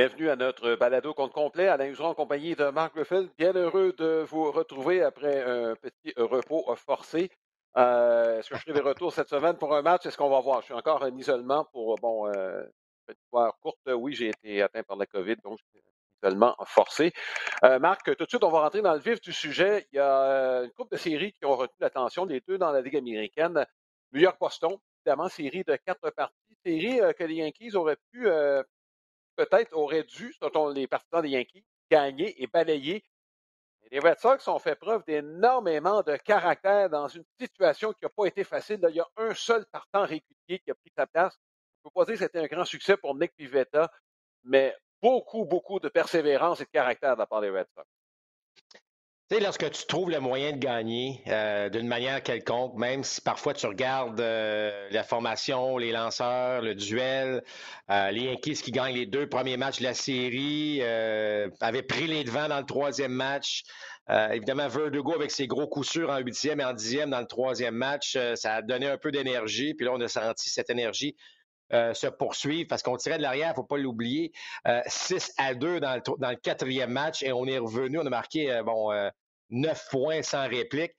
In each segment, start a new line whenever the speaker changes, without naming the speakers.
Bienvenue à notre balado compte complet. Alain Huseron en compagnie de Marc Griffith. Bien heureux de vous retrouver après un petit repos forcé. Euh, Est-ce que je ferai des retours cette semaine pour un match? Est-ce qu'on va voir? Je suis encore en isolement pour, bon, euh, petite histoire courte. Oui, j'ai été atteint par la COVID, donc isolement forcé. Euh, Marc, tout de suite, on va rentrer dans le vif du sujet. Il y a une couple de séries qui ont retenu l'attention, les deux dans la Ligue américaine. New York-Boston, évidemment, série de quatre parties. Série que les Yankees auraient pu peut-être aurait dû, selon les partisans des Yankees, gagner et balayer. Les Red Sox ont fait preuve d'énormément de caractère dans une situation qui n'a pas été facile. Il y a un seul partant régulier qui a pris sa place. Je ne peux pas dire que c'était un grand succès pour Nick Pivetta, mais beaucoup, beaucoup de persévérance et de caractère de la part des Red Sox.
Tu sais, lorsque tu trouves le moyen de gagner euh, d'une manière quelconque, même si parfois tu regardes euh, la formation, les lanceurs, le duel, euh, les Yankees qui gagnent les deux premiers matchs de la série, euh, avaient pris les devants dans le troisième match. Euh, évidemment, Verdugo avec ses gros coups sûrs en huitième et en dixième dans le troisième match, euh, ça a donné un peu d'énergie. Puis là, on a senti cette énergie euh, se poursuivre parce qu'on tirait de l'arrière, faut pas l'oublier. Euh, 6 à 2 dans le, dans le, quatrième match et on est revenu, on a marqué euh, bon, 9 points sans réplique.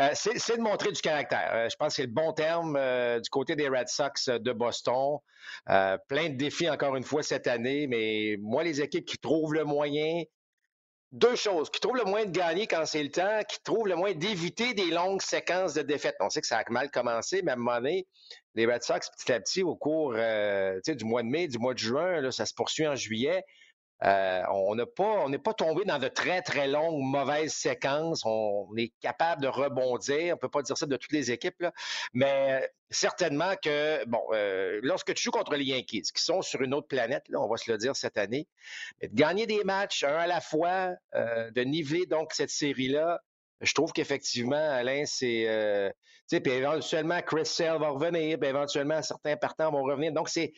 Euh, c'est de montrer du caractère. Euh, je pense que c'est le bon terme du côté des Red Sox de Boston. plein de défis encore une fois cette année, mais moi, les équipes qui trouvent le moyen, deux choses, qui trouvent le moyen de gagner quand c'est le temps, qui trouvent le moyen d'éviter des longues séquences de défaites. On sait que ça a mal commencé, mais à un moment les Red Sox, petit à petit, au cours euh, du mois de mai, du mois de juin, ça se poursuit en juillet. Euh, on n'a pas, n'est pas tombé dans de très, très longues, mauvaises séquences. On, est capable de rebondir. On peut pas dire ça de toutes les équipes, là. mais certainement que, bon, euh, lorsque tu joues contre les Yankees, qui sont sur une autre planète, là, on va se le dire cette année, de gagner des matchs un à la fois, euh, de niveler donc cette série-là, je trouve qu'effectivement, Alain, c'est. Euh, tu sais, puis éventuellement, Chris Sale va revenir, puis éventuellement, certains partants vont revenir. Donc, c'est.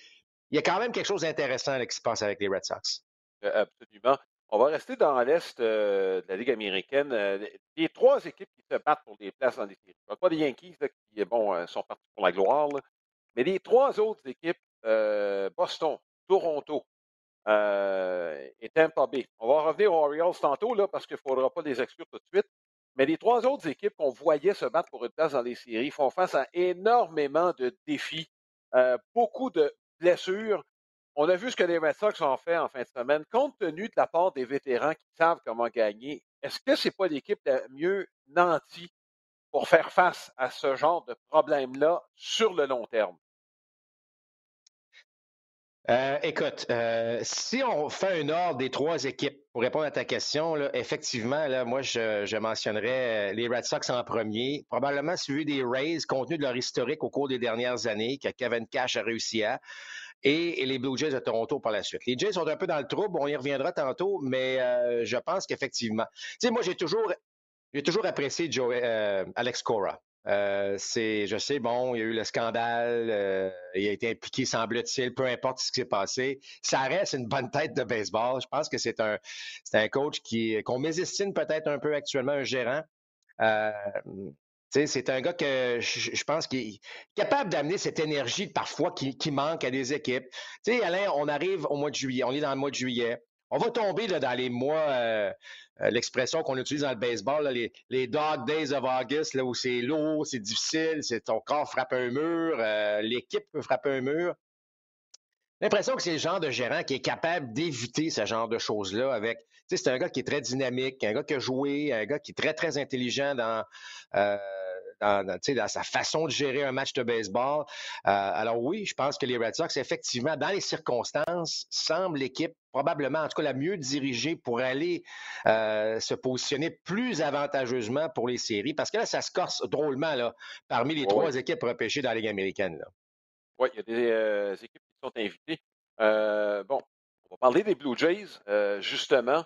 Il y a quand même quelque chose d'intéressant là, qui se passe avec les Red Sox.
Euh, absolument. On va rester dans l'Est euh, de la Ligue américaine. Euh, les trois équipes qui se battent pour des places dans les séries. Pas des Yankees qui sont partis pour la gloire, mais les trois autres équipes, Boston, Toronto et Tampa Bay. On va revenir aux Orioles tantôt là, parce qu'il ne faudra pas les exclure tout de suite. Mais les trois autres équipes qu'on voyait se battre pour une place dans les séries font face à énormément de défis, beaucoup de blessures. On a vu ce que les Red Sox ont fait en fin de semaine. Compte tenu de la part des vétérans qui savent comment gagner, est-ce que ce n'est pas l'équipe la mieux nantie pour faire face à ce genre de problème-là sur le long terme?
Euh, écoute, euh, si on fait un ordre des trois équipes, pour répondre à ta question, effectivement, moi, je, mentionnerais euh, les Red Sox en premier, probablement suivi des Rays, compte tenu de leur historique au cours des dernières années, que Kevin Cash a réussi à, et, les Blue Jays de Toronto par la suite. Les Jays sont un peu dans le trouble, on y reviendra tantôt, mais euh, je pense qu'effectivement, tu sais, moi, j'ai toujours, j'ai toujours apprécié Joe, euh, Alex Cora. Euh, c'est, je sais, bon, il y a eu le scandale, il a été impliqué, semble-t-il, peu importe ce qui s'est passé. Ça reste une bonne tête de baseball. Je pense que c'est un, c'est un coach qui, qu'on mésestime peut-être un peu actuellement, un gérant. C'est un gars que je, pense qu'il est capable d'amener cette énergie parfois qui, manque à des équipes. Tu sais, Alain, on arrive au mois de juillet, on est dans le mois de juillet. On va tomber là, dans les mois, euh, euh, l'expression qu'on utilise dans le baseball, les, les, dog days of August, là, où c'est lourd, c'est difficile, c'est ton corps frappe un mur, euh, l'équipe peut frapper un mur. L'impression que c'est le genre de gérant qui est capable d'éviter ce genre de choses-là avec. Tu sais, c'est un gars qui est très dynamique, un gars qui a joué, un gars qui est très, très intelligent dans. Euh, dans, dans, dans, sa façon de gérer un match de baseball. Euh, alors oui, je pense que les Red Sox, effectivement, dans les circonstances, semblent l'équipe probablement, en tout cas, la mieux dirigée pour aller euh, se positionner plus avantageusement pour les séries. Parce que là, ça se corse drôlement là, parmi les trois équipes repêchées dans la Ligue américaine. Là.
Oui, il y a des euh, équipes qui sont invitées. Euh, bon, on va parler des Blue Jays, justement.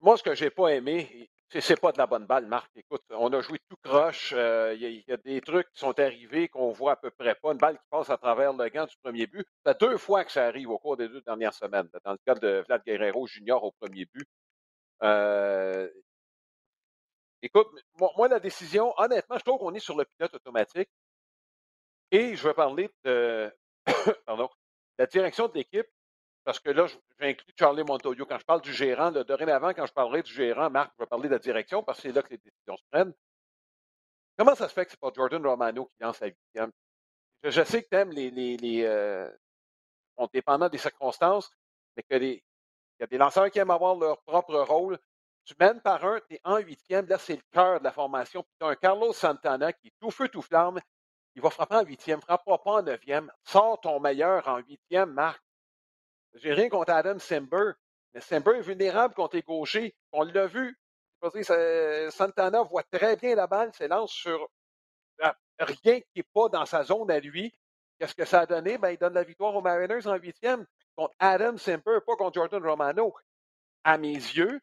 Moi, ce que j'ai pas aimé, c'est pas de la bonne balle, Marc. Écoute, on a joué tout croche. Il euh, y, y, a des trucs qui sont arrivés qu'on voit à peu près pas. Une balle qui passe à travers le gant du premier but. C'est deux fois que ça arrive au cours des deux dernières semaines. Dans le cas de Vlad Guerrero Junior au premier but. Euh, écoute, moi, moi, la décision, honnêtement, je trouve qu'on est sur le pilote automatique. Et je vais parler de pardon, la direction de l'équipe. parce que là, j'inclus Charlie Montoyo. Quand je parle du gérant, dorénavant, quand je parlerai du gérant, Marc, je vais parler de la direction parce que c'est là que les décisions se prennent. Comment ça se fait que c'est pas Jordan Romano qui lance la huitième? Je, sais que tu aimes les. les, les euh, dépendant des circonstances, mais que les, il y a des lanceurs qui aiment avoir leur propre rôle. Tu mènes par un, tu es en huitième. Là, c'est le cœur de la formation. Puis tu as un Carlos Santana qui est tout feu, tout flamme. Il va frapper en huitième, frappera pas en neuvième. Sors ton meilleur en huitième, Marc. J'ai rien contre Adam Simber, mais Simber est vulnérable contre les. On l'a vu. Santana voit très bien la balle, s'élance sur rien qui n'est pas dans sa zone à lui. Qu'est-ce que ça a donné? Ben, il donne la victoire aux Mariners en huitième contre Adam Simper, pas contre Jordan Romano. À mes yeux,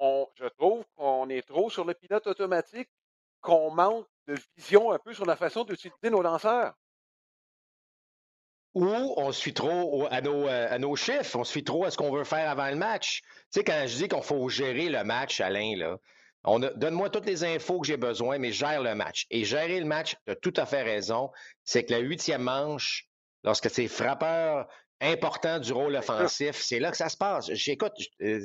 je trouve qu'on est trop sur le pilote automatique, qu'on manque de vision un peu sur la façon d'utiliser nos lanceurs.
Ou on suit trop à nos, euh, à nos chiffres, on suit trop à ce qu'on veut faire avant le match. Tu sais, quand je dis qu'on faut gérer le match, Alain, là, donne-moi toutes les infos que j'ai besoin, mais gère le match. Et gérer le match, tu as tout à fait raison, c'est que la huitième manche, lorsque c'est frappeur important du rôle offensif, c'est là que ça se passe. J'écoute, euh,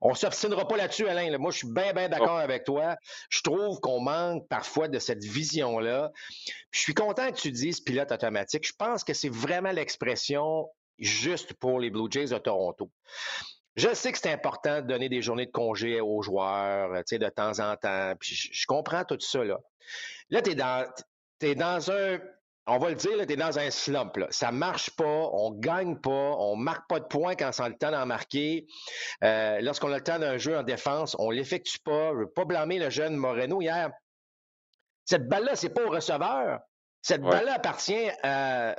on ne s'obstinera pas là-dessus, Alain. Moi, je suis bien, bien d'accord avec toi. Je trouve qu'on manque parfois de cette vision-là. Je suis content que tu dises pilote automatique. Je pense que c'est vraiment l'expression juste pour les Blue Jays de Toronto. Je sais que c'est important de donner des journées de congé aux joueurs, tu sais, de temps en temps. Puis je, comprends tout ça, là. Là, tu es dans, es dans un, on va le dire, tu es dans un slump. Là. Ça marche pas, on gagne pas, on marque pas de points quand on a le temps d'en marquer. Euh, lorsqu'on a le temps d'un jeu en défense, on l'effectue pas. Je veux pas blâmer le jeune Moreno hier. Cette balle-là, c'est pas au receveur. Cette balle-là appartient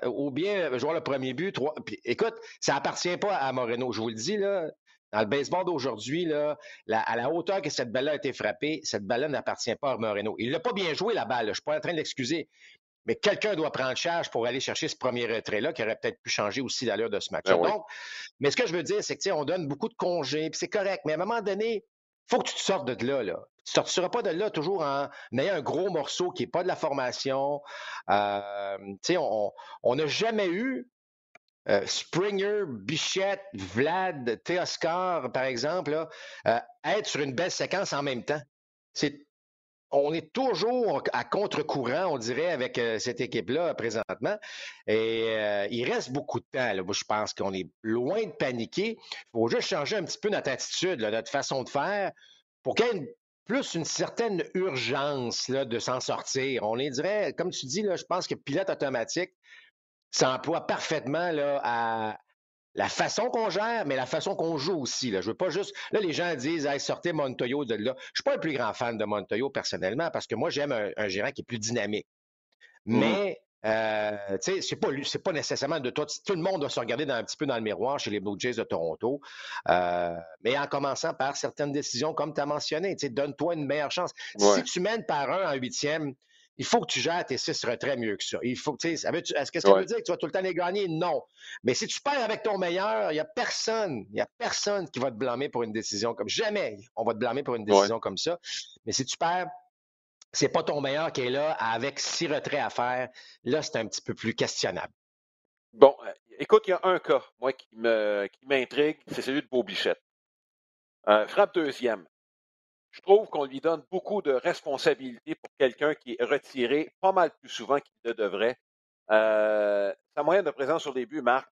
ou bien joueur le premier but. Trois, écoute, ça appartient pas à Moreno. Je vous le dis, là, dans le baseball d'aujourd'hui, là, à la hauteur que cette balle-là a été frappée, cette balle-là n'appartient pas à Moreno. Il n'a pas bien joué la balle, je ne suis pas en train de l'excuser. Mais quelqu'un doit prendre charge pour aller chercher ce premier retrait-là qui aurait peut-être pu changer aussi l'allure de ce match. Ben Donc, mais ce que je veux dire, c'est que on donne beaucoup de congés, puis c'est correct, mais à un moment donné, il faut que tu te sortes de là. là. Tu ne sortiras pas de là toujours en ayant un gros morceau qui n'est pas de la formation. Euh, on n'a jamais eu euh, Springer, Bichette, Vlad, Teoscar, par exemple, euh, être sur une belle séquence en même temps. On est toujours à contre-courant, on dirait, avec euh, cette équipe-là présentement. Et il reste beaucoup de temps. Je pense qu'on est loin de paniquer. Il faut juste changer un petit peu notre attitude, notre façon de faire, pour qu'il y ait plus une certaine urgence de s'en sortir. On est dirait, comme tu dis, je pense que pilote automatique, ça emploie parfaitement à la façon qu'on gère, mais la façon qu'on joue aussi. Là. Je veux pas juste. Là, les gens disent hey, sortez Montoyo de là. Je suis pas un plus grand fan de Montoyo personnellement parce que moi, j'aime un, gérant qui est plus dynamique. Mmh mais euh, tu sais, c'est pas c'est pas nécessairement de tout. Tout le monde doit se regarder un petit peu dans le miroir chez les Blue Jays de Toronto. Euh, mais en commençant par certaines décisions, comme tu as mentionné, donne-toi une meilleure chance. Si tu mènes par un en huitième, il faut que tu gères tes six retraits mieux que ça. Il faut, est-ce que ça veut dire que tu vas tout le temps les gagner? Non. Mais si tu perds avec ton meilleur, il n'y a personne, il y a personne qui va te blâmer pour une décision comme jamais. On va te blâmer pour une décision comme ça. Mais si tu perds, c'est pas ton meilleur qui est là avec six retraits à faire. Là, c'est un petit peu plus questionnable.
Bon, euh, écoute, il y a un cas, moi, qui m'intrigue, c'est celui de Beau Bichette. Euh, frappe deuxième je trouve qu'on lui donne beaucoup de responsabilités pour quelqu'un qui est retiré pas mal plus souvent qu'il ne devrait. Euh, sa moyenne de présence sur les buts, Marc,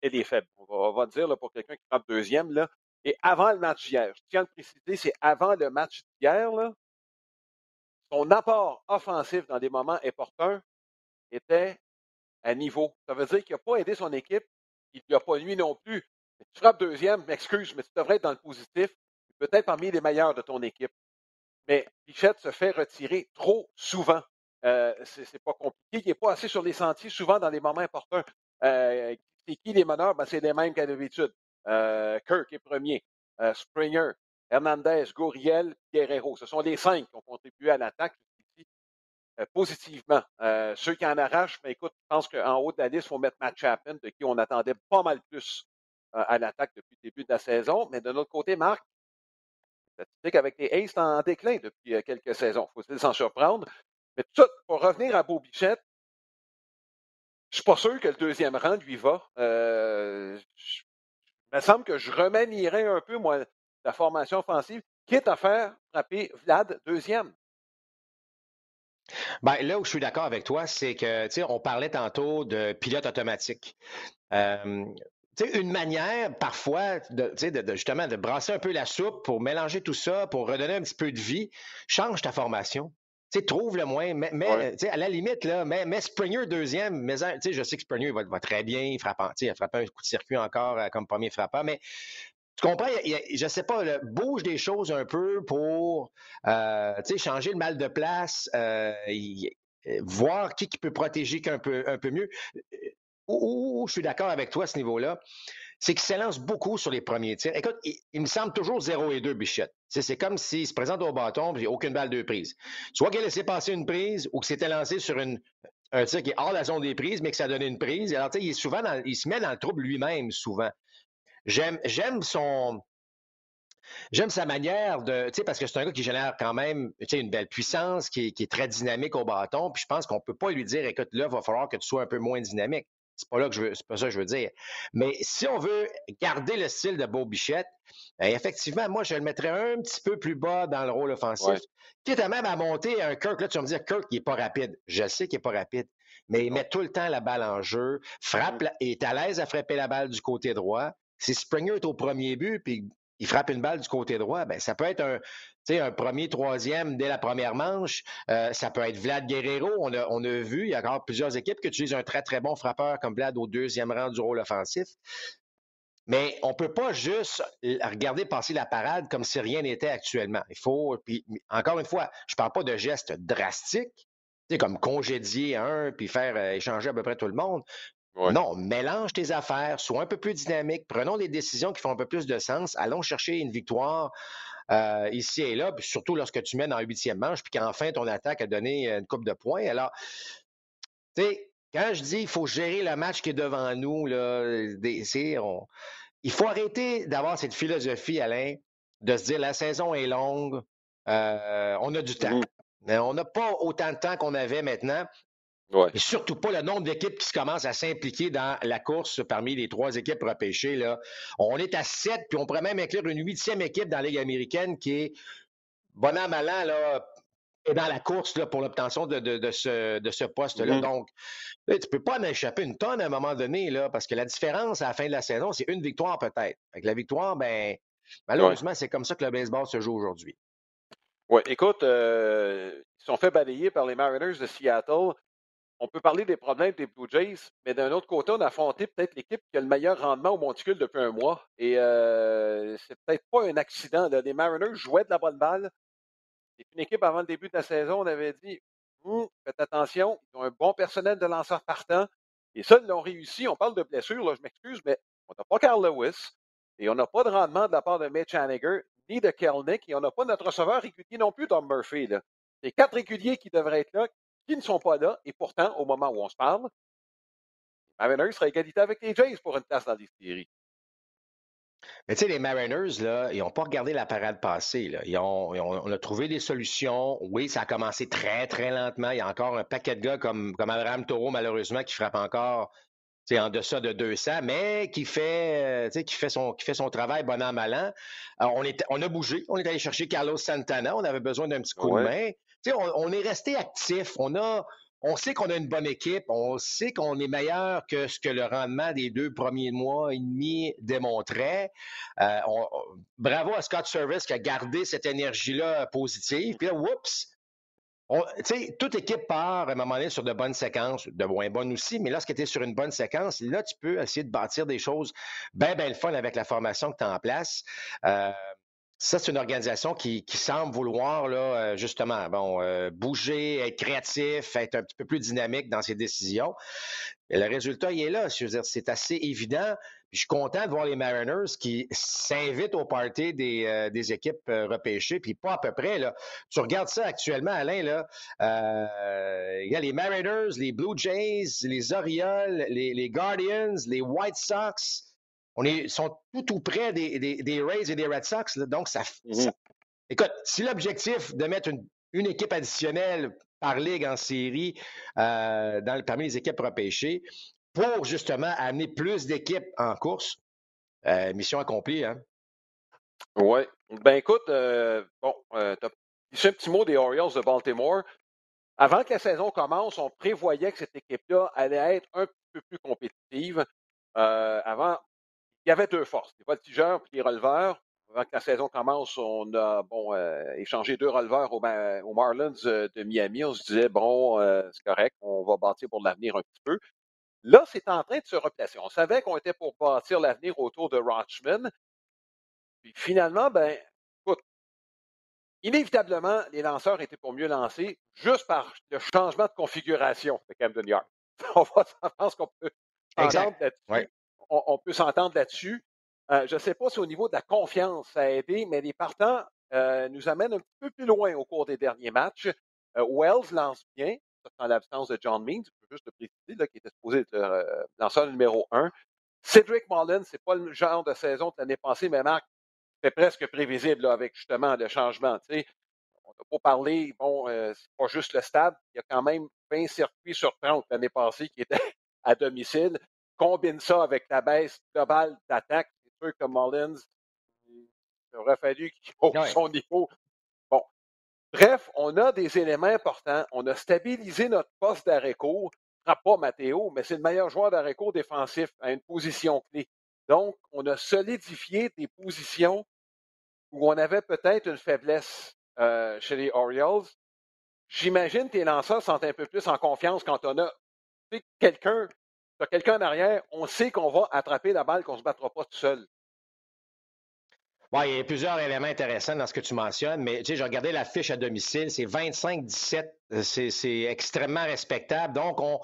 elle est faible. On va, dire là, pour quelqu'un qui prend deuxième. Là, et avant le match d'hier, je tiens à le préciser, c'est avant le match d'hier, son apport offensif dans des moments importants était à niveau. Ça veut dire qu'il n'a pas aidé son équipe, il ne lui a pas nuit non plus. tu frappes deuxième, m'excuse, mais tu devrais être dans le positif peut-être parmi les meilleurs de ton équipe. Mais Bichette se fait retirer trop souvent. Euh, c'est pas compliqué. Il n'est pas assez sur les sentiers, souvent dans les moments importants. Euh, c'est qui les meneurs? Ben, c'est les mêmes qu'à l'habitude. Euh, Kirk est premier. Euh, Springer, Hernandez, Gouriel, Guerrero. Ce sont les cinq qui ont contribué à l'attaque positivement. ceux qui en arrachent, mais ben, écoute, je pense qu'en haut de la liste, il faut mettre Matt Chapin, de qui on attendait pas mal plus à l'attaque depuis le début de la saison. Mais de notre côté, Marc, statistique avec les Aces en déclin depuis euh, quelques saisons. Faut-il s'en surprendre? Mais tout pour revenir à Beau Bichette, Je suis pas sûr que le deuxième rang lui va. Euh, il me semble que je remanierais un peu, moi, la formation offensive, quitte à faire frapper Vlad deuxième.
Ben, là où je suis d'accord avec toi, c'est que, tu sais, on parlait tantôt de pilote automatique. Euh, une manière, parfois, de, de, justement, de brasser un peu la soupe pour mélanger tout ça, pour redonner un petit peu de vie, change ta formation. Trouve le moins, mais, à la limite, là, mais, Springer deuxième, mais je sais que Springer va, va très bien, il frappe, il a frappé un coup de circuit encore euh, comme premier frappeur, mais tu comprends, je ne sais pas, bouge des choses un peu pour euh, changer le mal de place, euh, voir qui, qui peut protéger un peu, un peu mieux. Où, je suis d'accord avec toi à ce niveau-là, c'est qu'il s'élance beaucoup sur les premiers tirs. Écoute, il, me semble toujours 0 et 2 Bichette. C'est comme s'il se présente au bâton et aucune balle de prise. Soit qu'il a laissé passer une prise ou qu'il s'était lancé sur un tir qui est hors la zone des prises, mais que ça a donné une prise. Alors, il, est souvent il se met dans le trouble lui-même, souvent. J'aime, son. J'aime sa manière de, tu sais, parce que c'est un gars qui génère quand même, une belle puissance, qui est, très dynamique au bâton. Puis je pense qu'on peut pas lui dire, écoute, là, il va falloir que tu sois un peu moins dynamique. C'est pas là que je veux, c'est pas ça que je veux dire. Mais si on veut garder le style de Beau Bichette, ben, effectivement, moi, je le mettrais un petit peu plus bas dans le rôle offensif. Quitte à même à monter un Kirk, là, tu vas me dire, Kirk, il est pas rapide. Je sais qu'il est pas rapide mais il met tout le temps la balle en jeu, frappe, mm-hmm. est à l'aise à frapper la balle du côté droit. Si Springer est au premier but, puis il frappe une balle du côté droit, ben ça peut être un, un premier, troisième dès la première manche. Euh, ça peut être Vlad Guerrero. On a, vu, il y a encore plusieurs équipes qui utilisent un très, très bon frappeur comme Vlad au deuxième rang du rôle offensif. Mais on ne peut pas juste regarder passer la parade comme si rien n'était actuellement. Il faut, encore une fois, je ne parle pas de gestes drastiques, comme congédier un puis faire euh, échanger à peu près tout le monde. Non, mélange tes affaires, sois un peu plus dynamique, prenons des décisions qui font un peu plus de sens, allons chercher une victoire euh, ici et là, puis surtout lorsque tu mènes en huitième manche, puis qu'enfin ton attaque a donné une coupe de points. Alors, tu sais, quand je dis qu'il faut gérer le match qui est devant nous, là, il faut arrêter d'avoir cette philosophie, Alain, de se dire la saison est longue, euh, on a du temps. Mmh. Mais on n'a pas autant de temps qu'on avait maintenant. Et surtout pas le nombre d'équipes qui se commencent à s'impliquer dans la course parmi les trois équipes repêchées. Là. On est à sept, puis on pourrait même inclure une huitième équipe dans la Ligue américaine qui est, bon an, mal an, là, est dans la course là, pour l'obtention de, de, ce, de ce poste-là. Mm-hmm. Donc, tu ne peux pas en échapper une tonne à un moment donné, là, parce que la différence à la fin de la saison, c'est une victoire peut-être. La victoire, ben, malheureusement, c'est comme ça que le baseball se joue aujourd'hui.
Oui, écoute, euh, ils sont fait balayer par les Mariners de Seattle on peut parler des problèmes des Blue Jays, mais d'un autre côté, on a affronté peut-être l'équipe qui a le meilleur rendement au monticule depuis un mois. Et euh, c'est peut-être pas un accident. Les Mariners jouaient de la bonne balle. C'est une équipe avant le début de la saison, on avait dit hum, faites attention, ils ont un bon personnel de lanceurs partants. Et ça, ils l'ont réussi. On parle de blessures, je m'excuse, mais on n'a pas Carl Lewis. Et on n'a pas de rendement de la part de Mitch Haniger, ni de Kelnick. Et on n'a pas notre receveur régulier non plus, Tom Murphy. C'est quatre réguliers qui devraient être là, qui ne sont pas là. Et pourtant, au moment où on se parle, les Mariners seraient égalité avec les Jays pour une place dans les séries.
Mais tu sais, les Mariners, là, ils n'ont pas regardé la parade passée. Ils ont, on a trouvé des solutions. Oui, ça a commencé très, très lentement. Il y a encore un paquet de gars comme, comme Abraham Taureau, malheureusement, qui frappe encore en deçà de 200, mais qui fait, euh, qui fait, son, qui fait son travail bon an, mal an. on, est, on a bougé. On est allé chercher Carlos Santana. On avait besoin d'un petit coup de main on, est resté actif. On a, on sait qu'on a une bonne équipe. On sait qu'on est meilleur que ce que le rendement des deux premiers mois et demi démontrait. Euh, bravo à Scott Service qui a gardé cette énergie-là positive. Puis là, oups! Toute équipe part à un moment donné sur de bonnes séquences, de moins bonnes aussi, mais lorsque tu es sur une bonne séquence, là, tu peux essayer de bâtir des choses bien, bien le fun avec la formation que tu as en place. Euh, ça, c'est une organisation qui, semble vouloir, là, euh, justement, bon, euh, bouger, être créatif, être un petit peu plus dynamique dans ses décisions. Et le résultat, il est là. Je veux dire, c'est assez évident. Je suis content de voir les Mariners qui s'invitent au party des, euh, des équipes repêchées, puis pas à peu près. Là. Tu regardes ça actuellement, Alain, là, il y a les Mariners, les Blue Jays, les Orioles, les, les Guardians, les White Sox. On est, sont tout tout près des, des, Rays et des Red Sox. donc, ça, Écoute, si l'objectif de mettre une, équipe additionnelle par ligue en série dans, parmi les équipes repêchées pour justement amener plus d'équipes en course. mission accomplie, hein?
Oui. Ben écoute, bon, tu as un petit mot des Orioles de Baltimore. Avant que la saison commence, on prévoyait que cette équipe-là allait être un peu plus compétitive. avant, il y avait deux forces, les voltigeurs et les releveurs. Avant que la saison commence, on a bon, échangé deux releveurs aux, Marlins de Miami. On se disait, bon, c'est correct, on va bâtir pour l'avenir un petit peu. Là, c'est en train de se replacer. On savait qu'on était pour bâtir l'avenir autour de Rochman. Puis finalement, ben, écoute, inévitablement, les lanceurs étaient pour mieux lancer juste par le changement de configuration de Camden Yard. On va, je pense qu'on peut s'entendre là-dessus. On, peut s'entendre là-dessus. Euh, je ne sais pas si au niveau de la confiance, ça a aidé, mais les partants euh, nous amènent un peu plus loin au cours des derniers matchs. Euh, Wells lance bien, en l'absence de John Means, je peux juste le préciser, là, qui était supposé être lanceur numéro un. Cedric Mullins, ce n'est pas le genre de saison de l'année passée, mais Marc, c'est presque prévisible avec justement le changement. On n'a pas parlé, bon, c'est pas juste le stade, il y a quand même 20 circuits sur 30 l'année passée qui étaient à domicile. Combine ça avec la baisse globale d'attaque, c'est sûr que Mullins, il aurait fallu qu'il hausse son niveau. Bref, on a des éléments importants. On a stabilisé notre poste d'arrêt court. pas Matteo, mais c'est le meilleur joueur d'arrêt court défensif à une position clé. Donc, on a solidifié des positions où on avait peut-être une faiblesse euh, chez les Orioles. J'imagine que tes lanceurs sont un peu plus en confiance quand on a quelqu'un quelqu'un en arrière, on sait qu'on va attraper la balle, qu'on ne se battra pas tout seul.
Oui, il y a plusieurs éléments intéressants dans ce que tu mentionnes, mais tu sais, j'ai regardé la fiche à domicile, c'est 25-17, euh, c'est extrêmement respectable. Donc, on,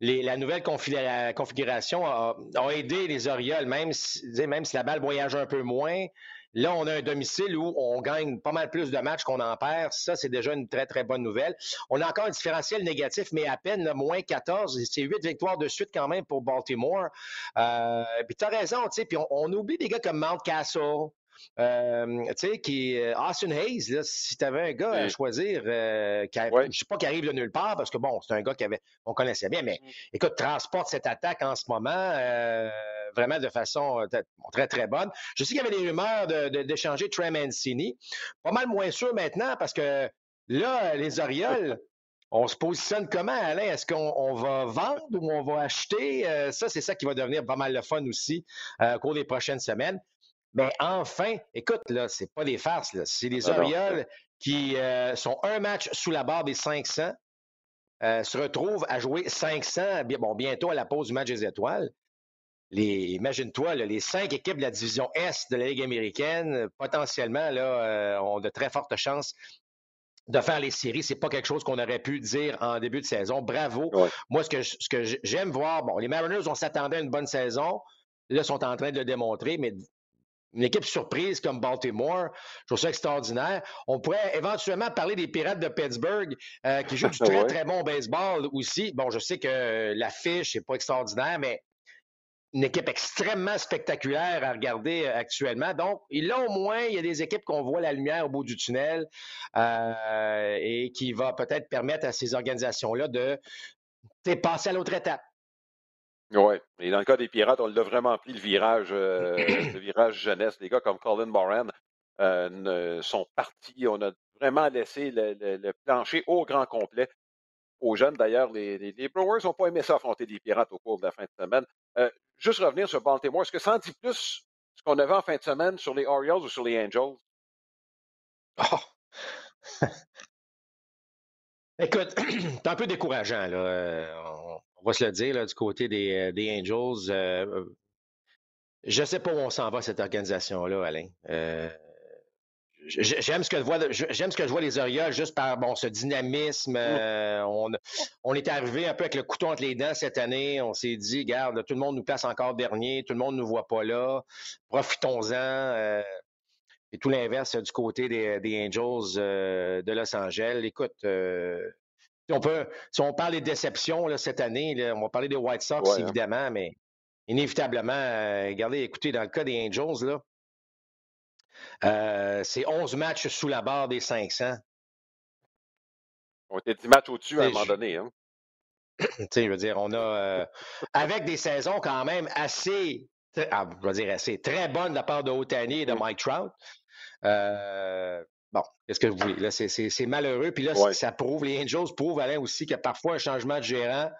la nouvelle configuration a, aidé les Orioles, même si, même si la balle voyage un peu moins. Là, on a un domicile où on gagne pas mal plus de matchs qu'on en perd. Ça, c'est déjà une très, très bonne nouvelle. On a encore un différentiel négatif, mais à peine moins 14. C'est huit victoires de suite quand même pour Baltimore. Euh, puis tu as raison, tu sais. Puis on, oublie des gars comme Mountcastle, euh, tu sais, qui euh, Austin Hayes, là, si tu avais un gars à choisir, euh, qui je ne sais pas qui arrive de nulle part, parce que bon, c'est un gars qu'on connaissait bien, mais mm. écoute, transporte cette attaque en ce moment vraiment de façon très, très bonne. Je sais qu'il y avait des rumeurs d'échanger de, Trey Mancini. Pas mal moins sûr maintenant, parce que là, les Orioles. On se positionne comment, Alain? Est-ce qu'on va vendre ou on va acheter? ça, c'est ça qui va devenir pas mal le fun aussi au cours des prochaines semaines. Mais enfin, écoute, là, c'est pas des farces, là. C'est les Orioles qui euh, sont un match sous la barre des 500, euh, se retrouvent à jouer 500, bon, bientôt à la pause du match des étoiles. imagine-toi, les cinq équipes de la division Est de la Ligue américaine, potentiellement, là, euh, ont de très fortes chances de faire les séries. C'est pas quelque chose qu'on aurait pu dire en début de saison. Bravo. Moi, ce que, ce que j'aime voir, bon, les Mariners, on s'attendait à une bonne saison. Là, sont en train de le démontrer, mais une équipe surprise comme Baltimore, je trouve ça extraordinaire. On pourrait éventuellement parler des Pirates de Pittsburgh euh, qui jouent du très, très bon baseball aussi. Bon, je sais que l'affiche n'est pas extraordinaire, mais une équipe extrêmement spectaculaire à regarder euh, actuellement. Donc, là, au moins, il y a des équipes qu'on voit la lumière au bout du tunnel euh, et qui va peut-être permettre à ces organisations-là de passer à l'autre étape.
Oui. Et dans le cas des Pirates, on l'a vraiment pris le virage, euh, le virage jeunesse. Les gars comme Colin Moran euh, sont partis. On a vraiment laissé le, plancher au grand complet aux jeunes. D'ailleurs, les, les, Brewers n'ont pas aimé ça affronter les Pirates au cours de la fin de semaine. Euh, juste revenir sur Baltimore, est-ce que ça en dit plus ce qu'on avait en fin de semaine sur les Orioles ou sur les Angels?
Oh. Écoute, c'est un peu décourageant. Là on va se le dire, du côté des, euh, des Angels. Euh, euh, je ne sais pas où on s'en va, cette organisation-là, Alain. J'aime ce que je vois, j'aime ce que je vois les Orioles juste par bon ce dynamisme. on, on est arrivé un peu avec le couteau entre les dents cette année. On s'est dit, regarde, tout le monde nous place encore dernier, tout le monde ne nous voit pas là. Profitons-en. et tout l'inverse du côté des, des Angels de Los Angeles. Écoute, on peut, si on parle des déceptions cette année, on va parler des White Sox, hein. évidemment, mais inévitablement, euh, regardez, écoutez, dans le cas des Angels, là, euh, c'est 11 matchs sous la barre des 500.
On était 10 matchs au-dessus à un moment donné. Hein?
je veux dire, on a, euh, avec des saisons quand même assez, ah, je veux dire assez, très bonnes de la part de Otani et de mm. Mike Trout. Euh, bon, qu'est-ce que vous voulez? Là, c'est malheureux. Puis là, ça prouve, les Angels prouvent, Alain, aussi que parfois un changement de gérant,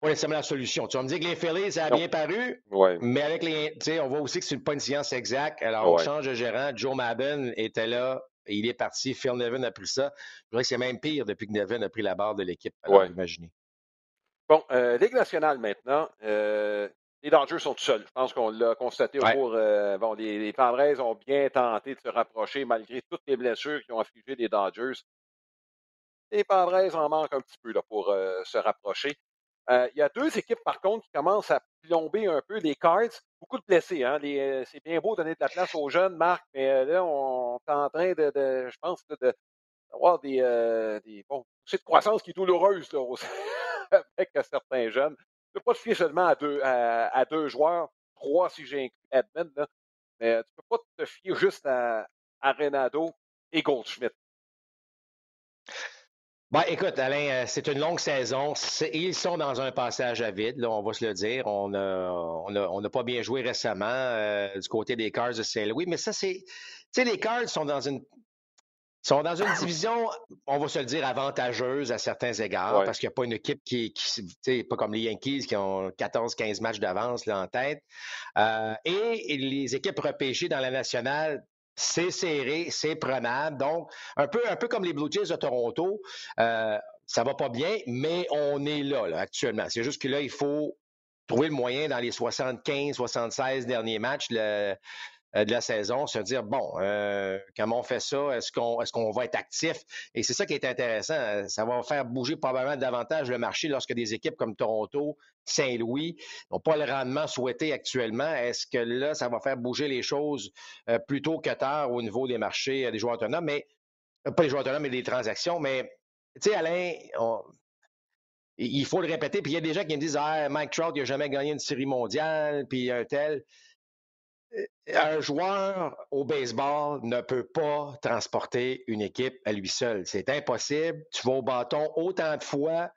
pas nécessairement la solution. Tu vas me dire que les Phillies, ça a bien paru, mais avec les, on voit aussi que c'est pas une science exacte. Alors, on change de gérant. Joe Madden était là, et il est parti. Phil Nevin a pris ça. Je dirais que c'est même pire depuis que Nevin a pris la barre de l'équipe. Alors, imaginez.
Bon, euh, Ligue nationale maintenant. Euh, les Dodgers sont tout seuls. Je pense qu'on l'a constaté au cours. Euh, bon, les, les ont bien tenté de se rapprocher malgré toutes les blessures qui ont affligé les Dodgers. Les Padres en manquent un petit peu là, pour se rapprocher. Il y a deux équipes, par contre, qui commencent à plomber un peu. Les Cards, beaucoup de blessés. Hein? c'est bien beau de donner de la place aux jeunes, Marc, mais là, on est en train de, je pense, d'avoir des, des bon, c'est de croissance qui est douloureuse là, avec certains jeunes. Tu ne peux pas te fier seulement à deux, à, deux joueurs, trois si j'ai inclus Edmund, là, mais tu ne peux pas te fier juste à, à Renado et Goldschmidt.
Ben, écoute, Alain, euh, c'est une longue saison. Ils sont dans un passage à vide, on va se le dire. On n'a on pas bien joué récemment euh, du côté des Cards de Saint-Louis, mais ça, c'est. Tu sais, les Cards sont dans une sont dans une division, on va se le dire, avantageuse à certains égards, parce qu'il n'y a pas une équipe qui, qui pas comme les Yankees qui ont 14-15 matchs d'avance en tête. Euh, et les équipes repêchées dans la nationale, c'est serré, c'est prenable. Donc, un peu, un peu comme les Blue Jays de Toronto, euh, ça va pas bien, mais on est là, là actuellement. C'est juste que là, il faut trouver le moyen dans les 75, 76 derniers matchs. Le, de la saison, se dire bon, euh, comment on fait ça? Est-ce qu'on est-ce qu'on va être actif? Et c'est ça qui est intéressant. Euh, ça va faire bouger probablement davantage le marché lorsque des équipes comme Toronto, Saint-Louis n'ont pas le rendement souhaité actuellement. Est-ce que là, ça va faire bouger les choses plus tôt que tard au niveau des marchés des joueurs autonomes, mais pas les joueurs autonomes, mais des transactions. Mais tu sais, Alain, il faut le répéter. Puis il y a des gens qui me disent ah, Mike Trout, il n'a jamais gagné une série mondiale, puis un tel un joueur au baseball ne peut pas transporter une équipe à lui seul. C'est impossible. Tu vas au bâton autant de fois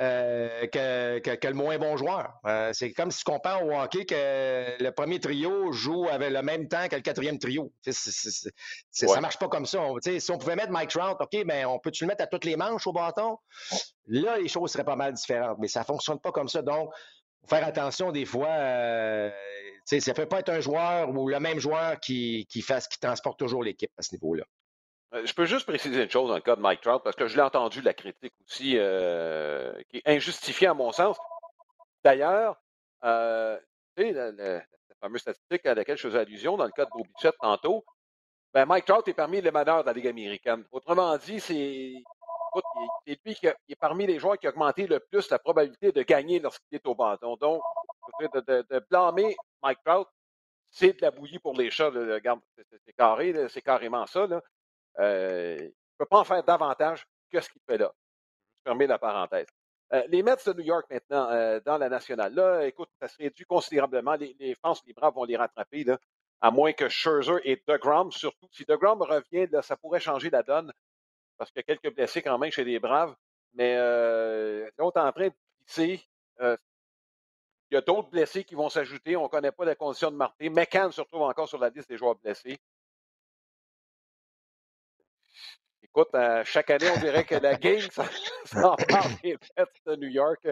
euh, que, que, le moins bon joueur. Euh, c'est comme si tu compares au hockey que le premier trio joue avec le même temps que le quatrième trio. Ça ne Ça marche pas comme ça. si on pouvait mettre Mike Trout, OK, mais on peut-tu le mettre à toutes les manches au bâton? Là, les choses seraient pas mal différentes, mais ça fonctionne pas comme ça. Donc, faire attention des fois. Euh, ça ne peut pas être un joueur ou le même joueur qui, qui, qui transporte toujours l'équipe à ce niveau-là.
Euh, je peux juste préciser une chose dans le cas de Mike Trout, parce que je l'ai entendu la critique aussi, euh, qui est injustifiée à mon sens. D'ailleurs, euh, sais, la, fameuse statistique à laquelle je faisais allusion dans le cas de Bobichet tantôt, ben Mike Trout est parmi les meneurs de la Ligue américaine. Autrement dit, c'est lui qui est parmi les joueurs qui a augmenté le plus la probabilité de gagner lorsqu'il est au bâton. Donc, de, blâmer Mike Trout, c'est de la bouillie pour les chats. c'est carré, c'est carrément ça. Euh, il ne peut pas en faire davantage que ce qu'il fait là. Je fermer la parenthèse. Euh, les Mets de New York maintenant euh, dans la nationale, là, écoute, ça se réduit considérablement. Les, les France, les Braves vont les rattraper, à moins que Scherzer et DeGrom, surtout. Si DeGrom revient, ça pourrait changer la donne parce qu'il y a quelques blessés quand même chez les Braves. Mais euh, est en train de glisser. Il y a d'autres blessés qui vont s'ajouter. On ne connaît pas la condition de Martin. McCann se retrouve encore sur la liste des joueurs blessés. Écoute, chaque année, on dirait que la game s'en parle des de New York.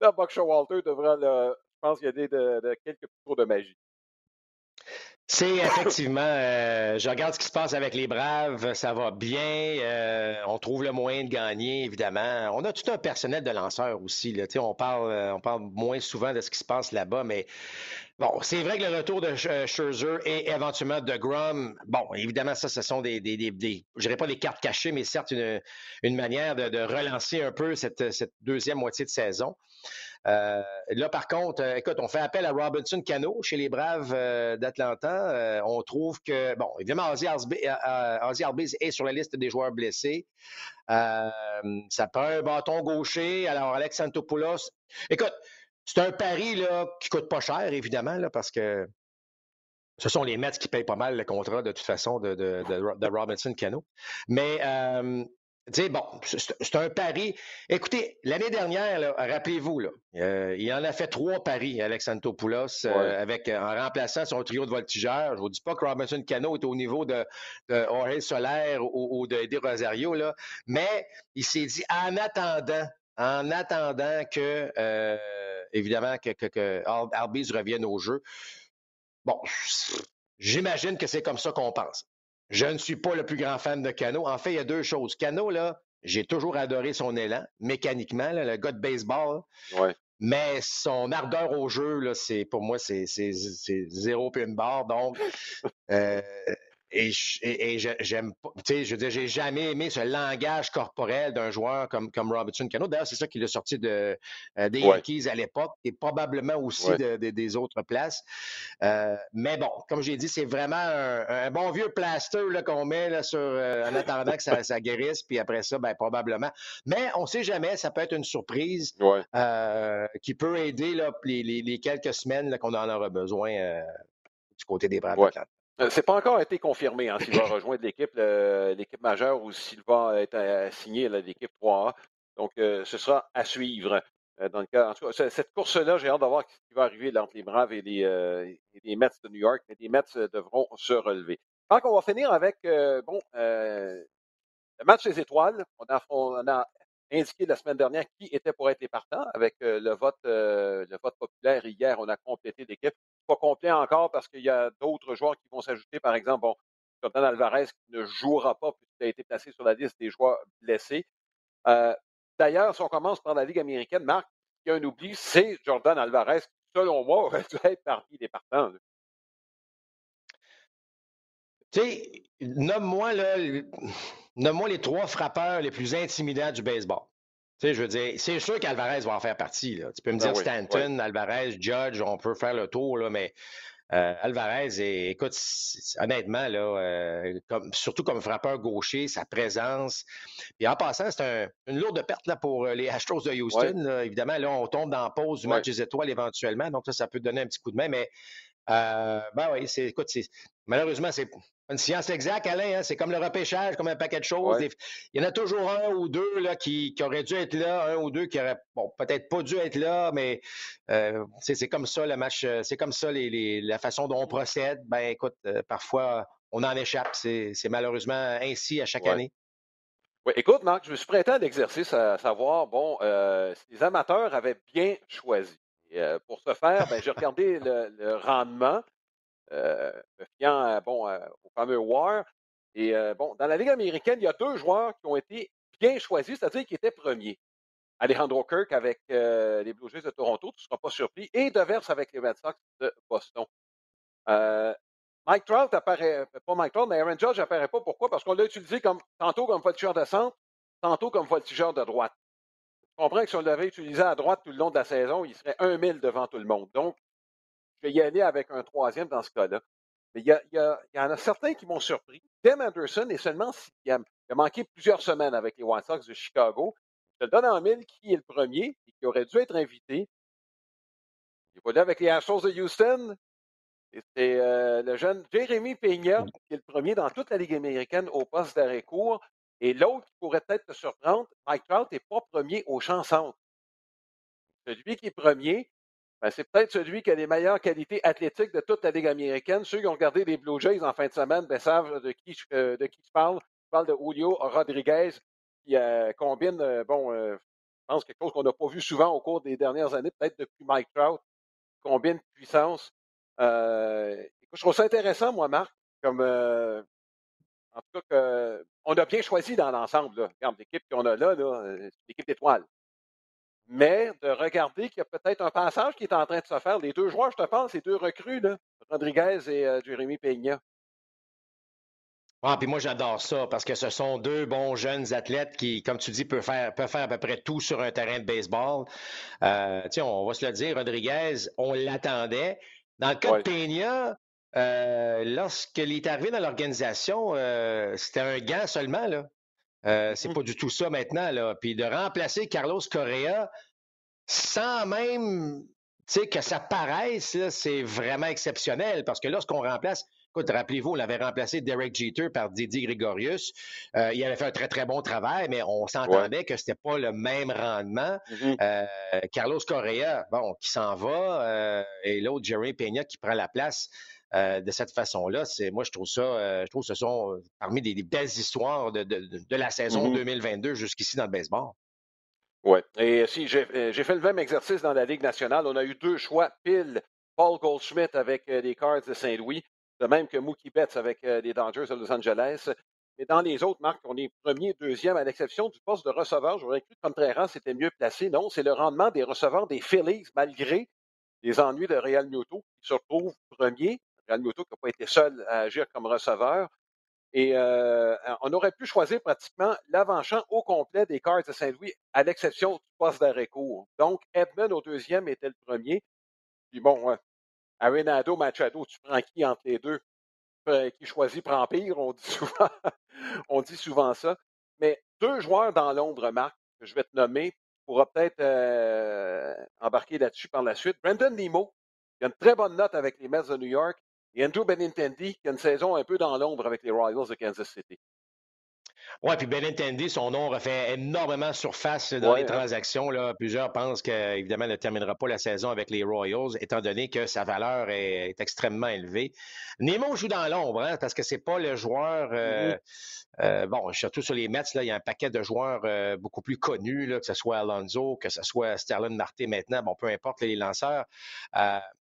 Là, Buck Walter devrait, je pense, y a de quelques tours de magie.
C'est effectivement, euh, je regarde ce qui se passe avec les Braves, ça va bien, euh, on trouve le moyen de gagner, évidemment. On a tout un personnel de lanceurs aussi. On, parle, euh, on parle moins souvent de ce qui se passe là-bas, mais bon, c'est vrai que le retour de Scherzer et éventuellement de Grum, bon, évidemment, ça, ce sont des, je dirais pas des cartes cachées, mais certes une, manière de, relancer un peu cette deuxième moitié de saison. Euh, là, par contre, euh, écoute, on fait appel à Robinson Cano chez les Braves euh, d'Atlanta. on trouve que, bon, évidemment, Ozzy Albiz est sur la liste des joueurs blessés. ça prend un bâton gaucher. Alors, Alex Santopoulos, écoute, c'est un pari là, qui coûte pas cher, évidemment, parce que ce sont les Mets qui payent pas mal le contrat de toute façon de, Robinson Cano. Mais bon, c'est un pari. Écoutez, l'année dernière, rappelez-vous, euh, il en a fait trois paris, Alex Antopoulos, euh, avec, en remplaçant son trio de voltigeurs. Je ne vous dis pas que Robinson Cano est au niveau de, de Jorge Solaire ou, de Eddie Rosario, là, mais il s'est dit, en attendant, en attendant que, euh, évidemment, que, que, que revienne au jeu, bon, j'imagine que c'est comme ça qu'on pense. Je ne suis pas le plus grand fan de Cano. En fait, il y a deux choses. Cano, là, j'ai toujours adoré son élan, mécaniquement, le gars de baseball. Mais son ardeur au jeu, là, c'est, pour moi, c'est, zéro puis une barre. Donc, euh, et, et, j'aime pas, tu sais, je veux dire, j'ai jamais aimé ce langage corporel d'un joueur comme, comme Robertson Cano. D'ailleurs, c'est ça qui l'a sorti de, euh, des Yankees à l'époque et probablement aussi des autres places. Euh, mais bon, comme j'ai dit, c'est vraiment un, bon vieux plaster qu'on met là, sur, euh, en attendant que ça, ça, guérisse, puis après ça, ben, probablement. Mais on sait jamais, ça peut être une surprise qui peut aider là, les, les, quelques semaines qu'on en aura besoin du côté des Braves
c'est pas encore été confirmé hein, s'il va rejoindre l'équipe, l'équipe majeure ou s'il va être assigné à l'équipe 3A. Donc, euh, ce sera à suivre. Euh, dans le cas, en tout cas, cette course-là, j'ai hâte de voir ce qui va arriver entre les Braves et les, Mets de New York, mais les Mets devront se relever. Donc, on va finir avec bon, le match des étoiles. On a, on a, indiqué la semaine dernière qui était pour être les partants avec le vote, le vote populaire. Hier, on a complété l'équipe pas complet encore parce qu'il y a d'autres joueurs qui vont s'ajouter. Par exemple, bon, Jordan Alvarez qui ne jouera pas puisqu'il a été placé sur la liste des joueurs blessés. Euh, d'ailleurs, si on commence par la Ligue américaine, Marc, il y a un oubli, c'est Jordan Alvarez qui, selon moi, aurait dû être parmi les partants.
Tu sais, nomme-moi nomme les trois frappeurs les plus intimidants du baseball. Tu sais, je veux dire, c'est sûr qu'Alvarez va en faire partie. Là. Tu peux me ben dire Stanton, Alvarez, Judge, on peut faire le tour, là, mais euh, Alvarez, écoute, honnêtement, là, euh, comme, surtout comme frappeur gaucher, sa présence. Et en passant, c'est une lourde perte là, pour euh, les Astros de Houston. évidemment, là, on tombe dans la pause du match des étoiles éventuellement, donc ça, ça peut donner un petit coup de main, mais euh, ben oui, c'est, écoute, malheureusement, c'est une science exacte, Alain. Hein, c'est comme le repêchage, comme un paquet de choses. Il y en a toujours un ou deux là, qui, qui, auraient dû être là, un ou deux qui auraient bon, peut-être pas dû être là, mais euh, c'est, comme ça le match, euh, c'est comme ça les, la façon dont on procède. Ben écoute, euh, parfois on en échappe. C'est, malheureusement ainsi à chaque année.
Oui, écoute, Marc, je me suis prêté à l'exercice à savoir, bon, si les amateurs avaient bien choisi. Pour ce faire, ben, j'ai regardé le, rendement, euh, fiant bon, euh, au fameux WAR. Et euh, bon, dans la Ligue américaine, il y a deux joueurs qui ont été bien choisis, c'est-à-dire qui étaient premiers. Alejandro Kirk avec les Blue Jays de Toronto, tu ne seras pas surpris, et Devers avec les Red Sox de Boston. Mike Trout apparaît, pas Mike Trout, mais Aaron Judge apparaît pas. Pourquoi? Parce qu'on l'a utilisé tantôt comme voltigeur de centre, tantôt comme voltigeur de droite. Je comprends que si on l'avait utilisé à droite tout le long de la saison, il serait un mille devant tout le monde. Donc, je vais y aller avec un troisième dans ce cas-là. Mais il y, en a certains qui m'ont surpris. Tim Anderson est seulement sixième. Il a manqué plusieurs semaines avec les White Sox de Chicago. Je te donne en mille qui est le premier et qui aurait dû être invité. Il est là avec les Astros de Houston. C'est euh, le jeune Jérémy Peña qui est le premier dans toute la Ligue américaine au poste d'arrêt court. Et l'autre qui pourrait peut-être te surprendre, Mike Trout n'est pas premier au champ centre. Celui qui est premier, ben, c'est peut-être celui qui a les meilleures qualités athlétiques de toute la Ligue américaine. Ceux qui ont regardé les Blue Jays en fin de semaine ben, savent de qui, euh, je parle. Je parle de Julio Rodriguez, qui euh, combine, euh, bon, je pense quelque chose qu'on n'a pas vu souvent au cours des dernières années, peut-être depuis Mike Trout, combine puissance. je trouve ça intéressant, moi, Marc, comme en tout cas, on a bien choisi dans l'ensemble. L'équipe qu'on a là, là euh, l'équipe étoile. Mais de regarder qu'il y a peut-être un passage qui est en train de se faire. Les deux joueurs, je te pense, les deux recrues, là, Rodriguez et euh, Jérémy Peña.
Ah, puis moi, j'adore ça parce que ce sont deux bons jeunes athlètes qui, comme tu dis, peuvent faire, peuvent faire à peu près tout sur un terrain de baseball. Euh, tiens, on va se le dire, Rodriguez, on l'attendait. Dans le cas de Peña, euh, lorsqu'il est arrivé dans l'organisation, euh, c'était un gant seulement. Là. Euh, c'est mmh. pas du tout ça maintenant. Là. Puis de remplacer Carlos Correa sans même que ça paraisse, c'est vraiment exceptionnel. Parce que lorsqu'on remplace, Écoute, rappelez-vous, on avait remplacé Derek Jeter par Didier Gregorius. Euh, il avait fait un très, très bon travail, mais on s'entendait que c'était pas le même rendement. Mm-hmm. Euh, Carlos Correa, bon, qui s'en va, et l'autre, Jerry Peña, qui prend la place. De cette façon-là. C'est moi, je trouve ça, je trouve que ce sont parmi des, belles histoires de, la saison 2022 mm-hmm. jusqu'ici dans le baseball.
Oui. Et si j'ai fait le même exercice dans la Ligue nationale, on a eu deux choix pile Paul Goldschmidt avec les Cards de Saint-Louis, de même que Mookie Betts avec les Dodgers de Los Angeles. Mais dans les autres marques, on est premier, deuxième, à l'exception du poste de receveur. J'aurais cru que Contreras était mieux placé. Non, c'est le rendement des receveurs des Phillies, malgré les ennuis de Real Muto, qui se retrouve premier. Real Muto qui n'a pas été seul à agir comme receveur. Et euh, on aurait pu choisir pratiquement l'avant-champ au complet des Cards de Saint-Louis, à l'exception du poste d'arrêt court. Donc, Edmund au deuxième était le premier. Puis bon, Arenado, Machado, tu prends qui entre les deux? Qui choisit prend pire, on dit souvent, ça. Mais deux joueurs dans l'ombre, Marc, que je vais te nommer, pourra peut-être euh, embarquer là-dessus par la suite. Brandon Nemo, qui a une très bonne note avec les Mets de New York, et Andrew Benintendi, qui a une saison un peu dans l'ombre avec les Royals de Kansas City.
Oui, puis Benintendi, son nom refait énormément surface dans les hein. transactions. Là. Plusieurs pensent qu'évidemment, il ne terminera pas la saison avec les Royals, étant donné que sa valeur est, extrêmement élevée. Nemo joue dans l'ombre, hein, parce que c'est pas le joueur. Euh, mm-hmm. euh, bon, surtout sur les Mets, là, il y a un paquet de joueurs euh, beaucoup plus connus, là, que ce soit Alonso, que ce soit Sterling Marté maintenant, bon, peu importe les lanceurs.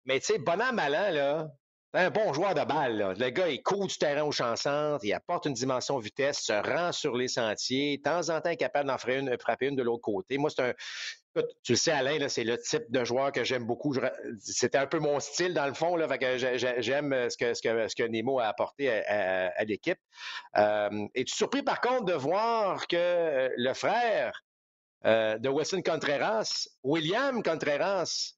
mais tu sais, bon an, malin, là, un bon joueur de balle. Le gars, il court du terrain au chancentre, il apporte une dimension vitesse, se rend sur les sentiers. De temps en temps, est capable d'en frapper une, de l'autre côté. Moi, c'est un. Tu le sais, Alain, c'est le type de joueur que j'aime beaucoup. C'était un peu mon style, dans le fond. J'aime ce que, ce, que, ce que Nemo a apporté à, l'équipe. Euh, Es-tu surpris, par contre, de voir que le frère euh, de Weston Contreras, William Contreras,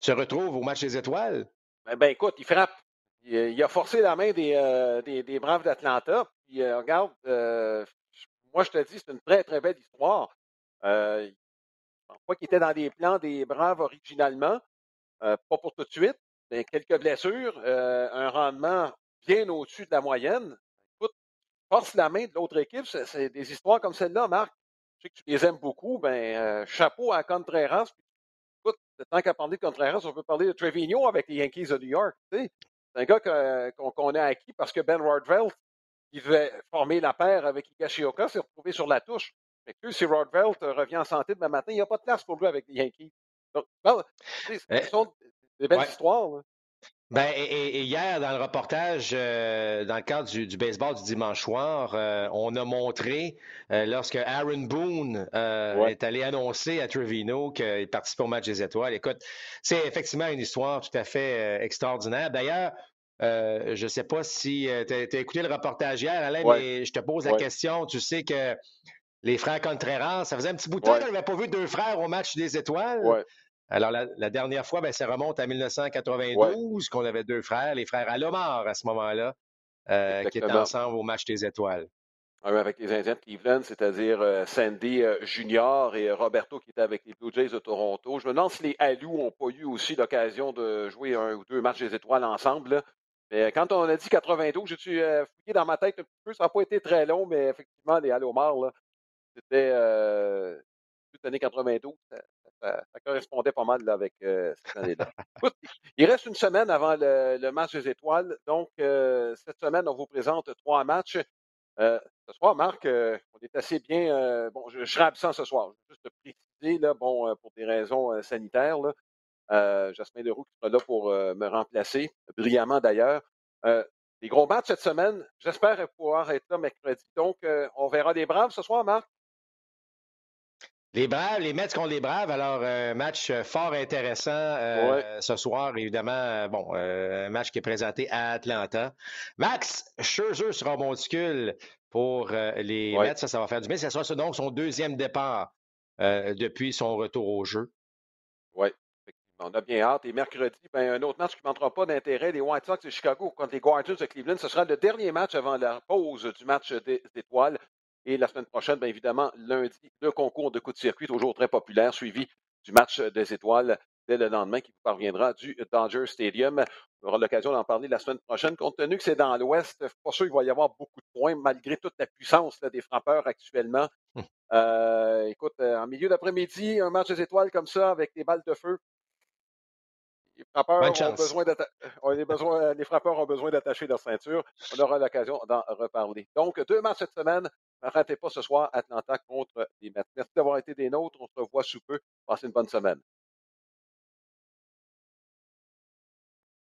se retrouve au match des étoiles?
Ben, ben, écoute, il frappe. Il, a forcé la main des, euh, des, Braves d'Atlanta. Puis euh, regarde, euh, moi je te dis, c'est une très, très belle histoire. je crois qu'il était dans les plans des Braves originalement. pas pour tout de suite, quelques blessures, un rendement bien au-dessus de la moyenne. Écoute, force la main de l'autre équipe, c'est des histoires comme celle-là, Marc. Je sais que tu les aimes beaucoup. Ben, chapeau à Contreras, tant qu'à parler de Contreras, on peut parler de Trevino avec les Yankees de New York. C'est un gars qu'on a acquis parce que Ben Rodveld, qui devait former la paire avec Higashioka, s'est retrouvé sur la touche. Fait que si Rodveld revient en santé demain matin, il n'y a pas de place pour lui avec les Yankees. Donc, ce eh, sont des belles histoires.
Ben, et, hier, dans le reportage, euh, dans le cadre du, baseball du dimanche soir, euh, on a montré, euh, lorsque Aaron Boone est allé annoncer à Trevino qu'il participait au match des étoiles. Écoute, c'est effectivement une histoire tout à fait extraordinaire. D'ailleurs, je ne sais pas si tu as, écouté le reportage hier, Alain, mais je te pose la question. Tu sais que les frères Contreras, ça faisait un petit bout de temps qu'on n'avait pas vu deux frères au match des étoiles. Alors, la, dernière fois, ben, ça remonte à 1992, qu'on avait deux frères, les frères Alomar à ce moment-là, euh, qui étaient ensemble au match des étoiles.
avec les Indiens de Cleveland, c'est-à-dire euh, Sandy euh, Junior et Roberto qui étaient avec les Blue Jays de Toronto. Je me demande si les Alou n'ont pas eu aussi l'occasion de jouer un ou deux matchs des étoiles ensemble. Mais quand on a dit 92, j'ai fouillé dans ma tête un peu. Ça n'a pas été très long, mais effectivement, les Alomar, c'était toute l'année 92 ça, correspondait pas mal avec euh, cette année-là. il reste une semaine avant le, match des étoiles. Donc, euh, cette semaine, on vous présente trois matchs. Euh, ce soir, Marc, on est assez bien. bon, je, serai absent ce soir. Juste préciser, là, bon, pour des raisons sanitaires. Là, Jasmin Leroux qui sera là pour me remplacer, brillamment d'ailleurs. des gros matchs cette semaine. J'espère pouvoir être là mercredi. Donc, on verra des Braves ce soir, Marc?
Les Braves, les Mets contre les Braves, alors un match fort intéressant euh, ce soir, évidemment. Bon, un match qui est présenté à Atlanta. Max Scherzer sera monticule pour euh, les Mets, ça, ça va faire du bien. Ça sera donc son deuxième départ euh, depuis son retour au jeu.
Oui, on a bien hâte. Et mercredi, ben, un autre match qui ne manquera pas d'intérêt, les White Sox de Chicago contre les Guardians de Cleveland. Ce sera le dernier match avant la pause du match des étoiles. Et la semaine prochaine, bien évidemment, lundi, le concours de coups de circuit, toujours très populaire, suivi du match des étoiles dès le lendemain qui vous parviendra du Dodger Stadium. On aura l'occasion d'en parler la semaine prochaine. Compte tenu que c'est dans l'Ouest, je suis pas sûr qu'il va y avoir beaucoup de points, malgré toute la puissance des frappeurs actuellement. Hum. Euh, écoute, euh, en milieu d'après-midi, un match des étoiles comme ça, avec des balles de feu, les frappeurs, ont besoin besoin, les frappeurs ont besoin d'attacher leur ceinture. On aura l'occasion d'en reparler. Donc, deux matchs cette semaine. Ne ratez pas ce soir Atlanta contre les Mets. Merci d'avoir été des nôtres. On se revoit sous peu. Passez une bonne semaine.